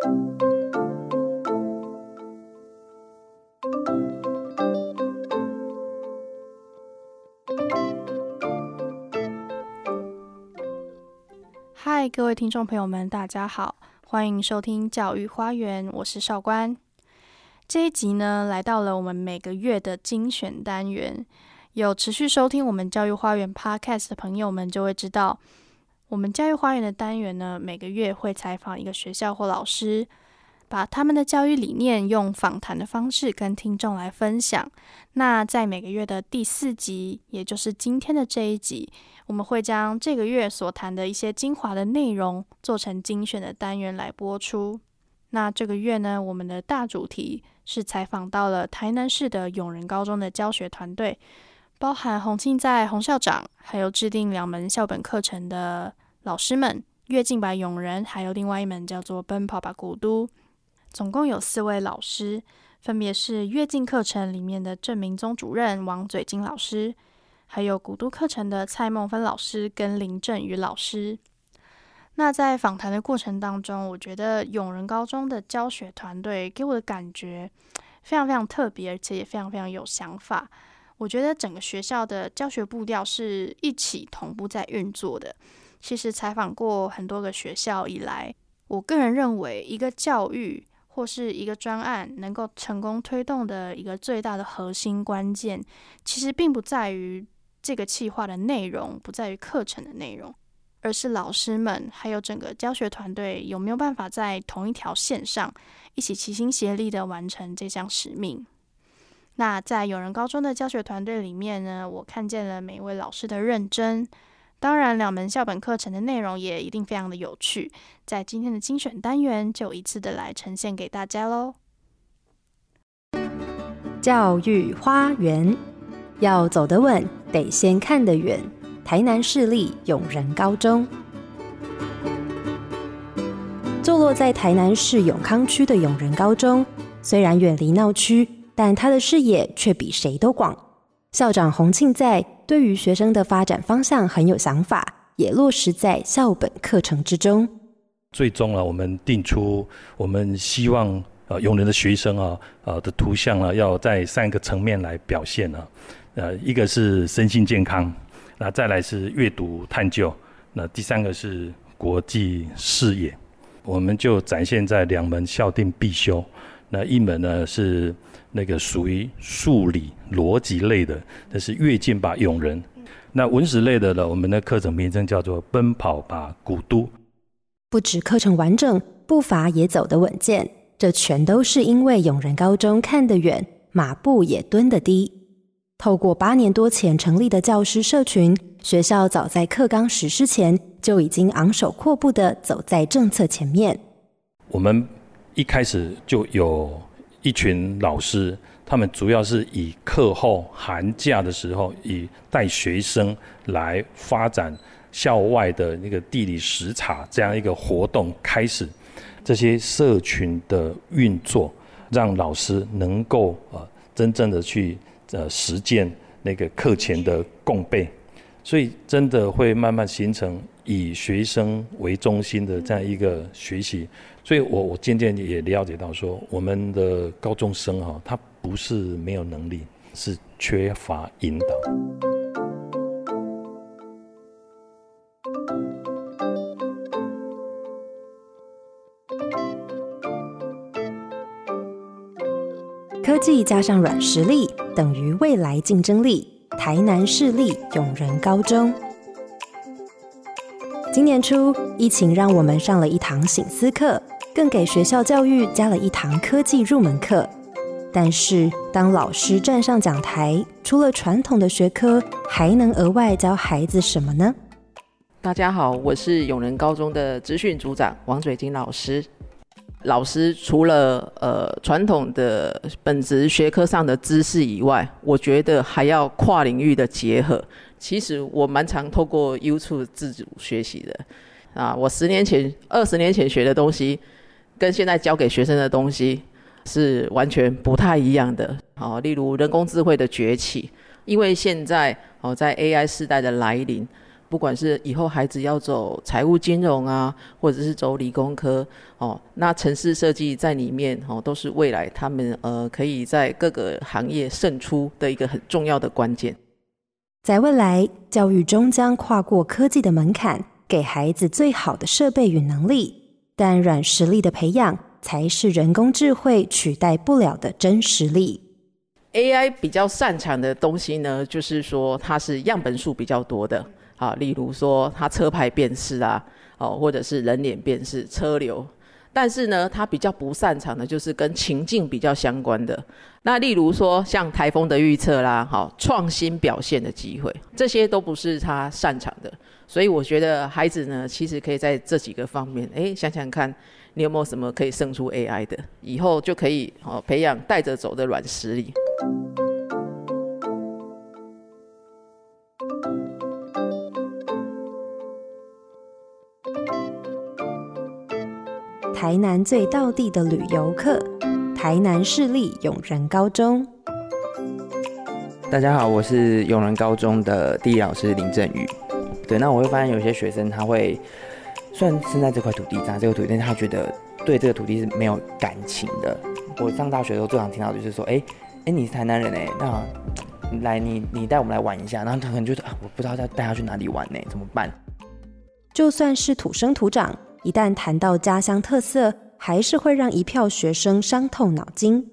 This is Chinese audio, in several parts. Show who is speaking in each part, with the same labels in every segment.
Speaker 1: 嗨，各位听众朋友们，大家好，欢迎收听教育花园，我是少官。这一集呢，来到了我们每个月的精选单元。有持续收听我们教育花园 Podcast 的朋友们，就会知道，我们教育花园的单元呢，每个月会采访一个学校或老师，把他们的教育理念用访谈的方式跟听众来分享。那在每个月的第四集，也就是今天的这一集，我们会将这个月所谈的一些精华的内容，做成精选的单元来播出。那这个月呢，我们的大主题是采访到了台南市的永仁高中的教学团队。包含洪庆在洪校长，还有制定两门校本课程的老师们，跃进吧永仁，还有另外一门叫做奔跑吧古都，总共有四位老师，分别是跃进课程里面的郑明宗主任、王嘴金老师，还有古都课程的蔡梦芬老师跟林振宇老师。那在访谈的过程当中，我觉得永仁高中的教学团队给我的感觉非常非常特别，而且也非常非常有想法。我觉得整个学校的教学步调是一起同步在运作的。其实采访过很多个学校以来，我个人认为，一个教育或是一个专案能够成功推动的一个最大的核心关键，其实并不在于这个计划的内容，不在于课程的内容，而是老师们还有整个教学团队有没有办法在同一条线上，一起齐心协力的完成这项使命。那在友人高中的教学团队里面呢，我看见了每一位老师的认真。当然，两门校本课程的内容也一定非常的有趣。在今天的精选单元，就一次的来呈现给大家喽。
Speaker 2: 教育花园要走得稳，得先看得远。台南市立永仁高中，坐落在台南市永康区的永仁高中，虽然远离闹区。但他的视野却比谁都广。校长洪庆在对于学生的发展方向很有想法，也落实在校本课程之中。
Speaker 3: 最终啊，我们定出我们希望呃，永仁的学生啊，呃的图像啊，要在三个层面来表现啊。呃，一个是身心健康，那再来是阅读探究，那第三个是国际视野。我们就展现在两门校定必修，那一门呢是。那个属于数理逻辑类的，那是跃进吧永人。那文史类的呢，我们的课程名称叫做奔跑吧古都。
Speaker 2: 不止课程完整，步伐也走得稳健，这全都是因为永仁高中看得远，马步也蹲得低。透过八年多前成立的教师社群，学校早在课纲实施前就已经昂首阔步的走在政策前面。
Speaker 3: 我们一开始就有。一群老师，他们主要是以课后寒假的时候，以带学生来发展校外的那个地理实查这样一个活动开始。这些社群的运作，让老师能够呃真正的去呃实践那个课前的共备，所以真的会慢慢形成以学生为中心的这样一个学习。所以，我我渐渐也了解到，说我们的高中生哈，他不是没有能力，是缺乏引导。
Speaker 2: 科技加上软实力，等于未来竞争力。台南市立永仁高中。今年初，疫情让我们上了一堂醒思课，更给学校教育加了一堂科技入门课。但是，当老师站上讲台，除了传统的学科，还能额外教孩子什么呢？
Speaker 4: 大家好，我是永仁高中的资讯组长王嘴金老师。老师除了呃传统的本职学科上的知识以外，我觉得还要跨领域的结合。其实我蛮常透过 YouTube 自主学习的，啊，我十年前、二十年前学的东西，跟现在教给学生的东西是完全不太一样的。哦，例如人工智慧的崛起，因为现在哦在 AI 时代的来临，不管是以后孩子要走财务金融啊，或者是走理工科哦，那城市设计在里面哦，都是未来他们呃可以在各个行业胜出的一个很重要的关键。
Speaker 2: 在未来，教育终将跨过科技的门槛，给孩子最好的设备与能力，但软实力的培养才是人工智慧取代不了的真实力。
Speaker 4: AI 比较擅长的东西呢，就是说它是样本数比较多的，啊，例如说他车牌辨识啊，哦，或者是人脸辨识、车流。但是呢，他比较不擅长的就是跟情境比较相关的。那例如说像台风的预测啦，好，创新表现的机会，这些都不是他擅长的。所以我觉得孩子呢，其实可以在这几个方面，哎，想想看。你有没有什么可以胜出 AI 的？以后就可以哦培养带着走的软实力。
Speaker 2: 台南最道地的旅游客，台南市立永仁高中。
Speaker 5: 大家好，我是永仁高中的地理老师林振宇。对，那我会发现有些学生他会。虽然生在这块土地，长在这个土地，但是他觉得对这个土地是没有感情的。我上大学的时候最常听到的就是说，哎，哎，你是台南人哎，那来你你带我们来玩一下。然后他可能就说啊，我不知道要带他去哪里玩呢，怎么办？
Speaker 2: 就算是土生土长，一旦谈到家乡特色，还是会让一票学生伤透脑筋。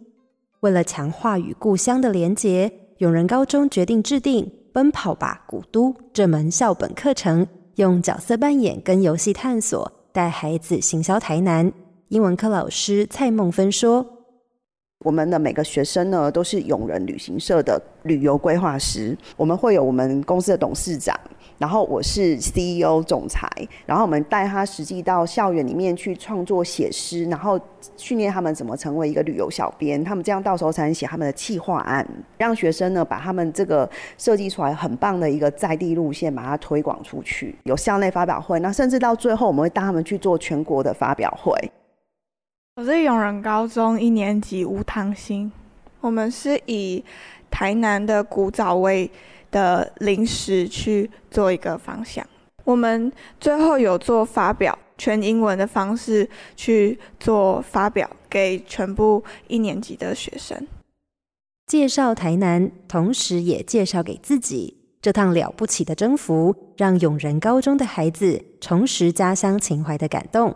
Speaker 2: 为了强化与故乡的连结，永仁高中决定制定《奔跑吧古都》这门校本课程。用角色扮演跟游戏探索，带孩子行销台南。英文科老师蔡梦芬说：“
Speaker 6: 我们的每个学生呢，都是永仁旅行社的旅游规划师。我们会有我们公司的董事长。”然后我是 CEO 总裁，然后我们带他实际到校园里面去创作写诗，然后训练他们怎么成为一个旅游小编，他们这样到时候才能写他们的企划案，让学生呢把他们这个设计出来很棒的一个在地路线，把它推广出去，有校内发表会，那甚至到最后我们会带他们去做全国的发表会。
Speaker 7: 我是永仁高中一年级吴唐鑫，我们是以台南的古早味。的零食去做一个方向，我们最后有做发表，全英文的方式去做发表，给全部一年级的学生
Speaker 2: 介绍台南，同时也介绍给自己。这趟了不起的征服，让永仁高中的孩子重拾家乡情怀的感动。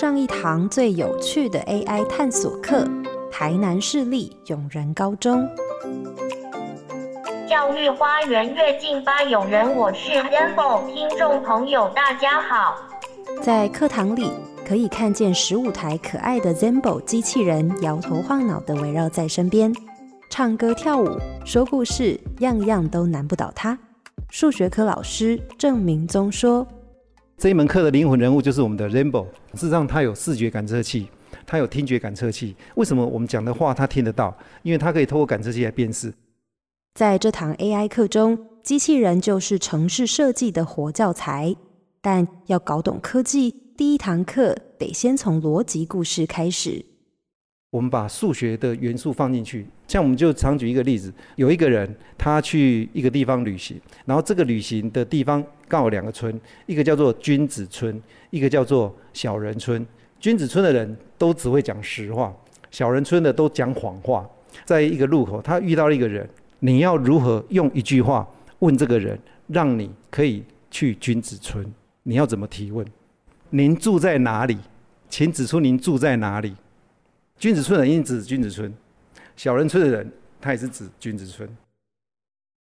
Speaker 2: 上一堂最有趣的 AI 探索课，台南市立永仁高中。
Speaker 8: 教育花园跃进吧，永仁，我是 Rainbow，听众朋友大家好。
Speaker 2: 在课堂里，可以看见十五台可爱的 Rainbow 机器人，摇头晃脑的围绕在身边，唱歌跳舞，说故事，样样都难不倒他。数学科老师郑明宗说。
Speaker 9: 这一门课的灵魂人物就是我们的 Rainbow。事实上，它有视觉感测器，它有听觉感测器。为什么我们讲的话它听得到？因为它可以透过感测器来辨识。
Speaker 2: 在这堂 AI 课中，机器人就是城市设计的活教材。但要搞懂科技，第一堂课得先从逻辑故事开始。
Speaker 9: 我们把数学的元素放进去，像我们就常举一个例子：有一个人他去一个地方旅行，然后这个旅行的地方刚好两个村，一个叫做君子村，一个叫做小人村。君子村的人都只会讲实话，小人村的都讲谎话。在一个路口，他遇到了一个人，你要如何用一句话问这个人，让你可以去君子村？你要怎么提问？您住在哪里？请指出您住在哪里。君子村人应指君子村，小人村的人他也是指君子村。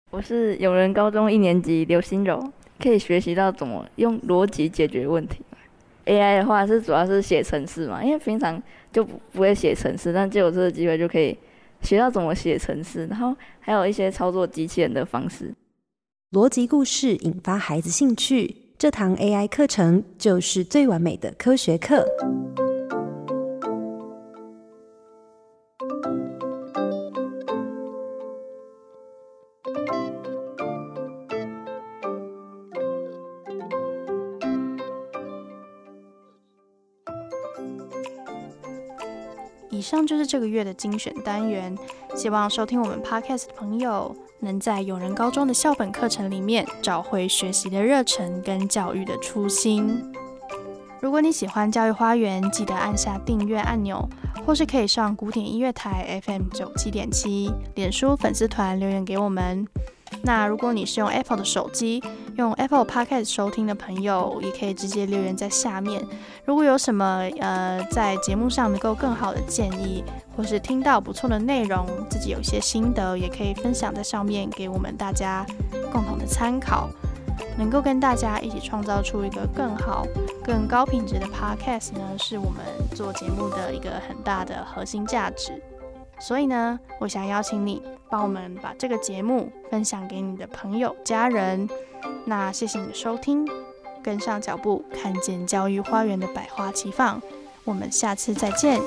Speaker 10: 我是永仁高中一年级刘心柔，可以学习到怎么用逻辑解决问题。AI 的话是主要是写程式嘛，因为平常就不不会写程式，但借我这个机会就可以学到怎么写程式，然后还有一些操作机器人的方式。
Speaker 2: 逻辑故事引发孩子兴趣，这堂 AI 课程就是最完美的科学课。
Speaker 1: 以上就是这个月的精选单元。希望收听我们 Podcast 的朋友，能在永仁高中的校本课程里面找回学习的热忱跟教育的初心。如果你喜欢教育花园，记得按下订阅按钮，或是可以上古典音乐台 FM 九七点七脸书粉丝团留言给我们。那如果你是用 Apple 的手机，用 Apple Podcast 收听的朋友，也可以直接留言在下面。如果有什么呃在节目上能够更好的建议，或是听到不错的内容，自己有一些心得，也可以分享在上面给我们大家共同的参考，能够跟大家一起创造出一个更好、更高品质的 Podcast 呢，是我们做节目的一个很大的核心价值。所以呢，我想邀请你帮我们把这个节目分享给你的朋友、家人。那谢谢你的收听，跟上脚步，看见教育花园的百花齐放。我们下次再见。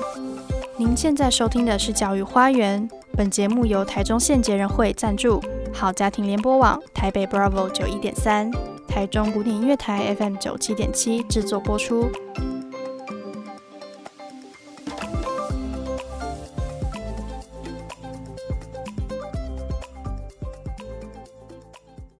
Speaker 1: 您现在收听的是教育花园，本节目由台中县杰人会赞助，好家庭联播网台北 Bravo 九一点三，台中古典音乐台 FM 九七点七制作播出。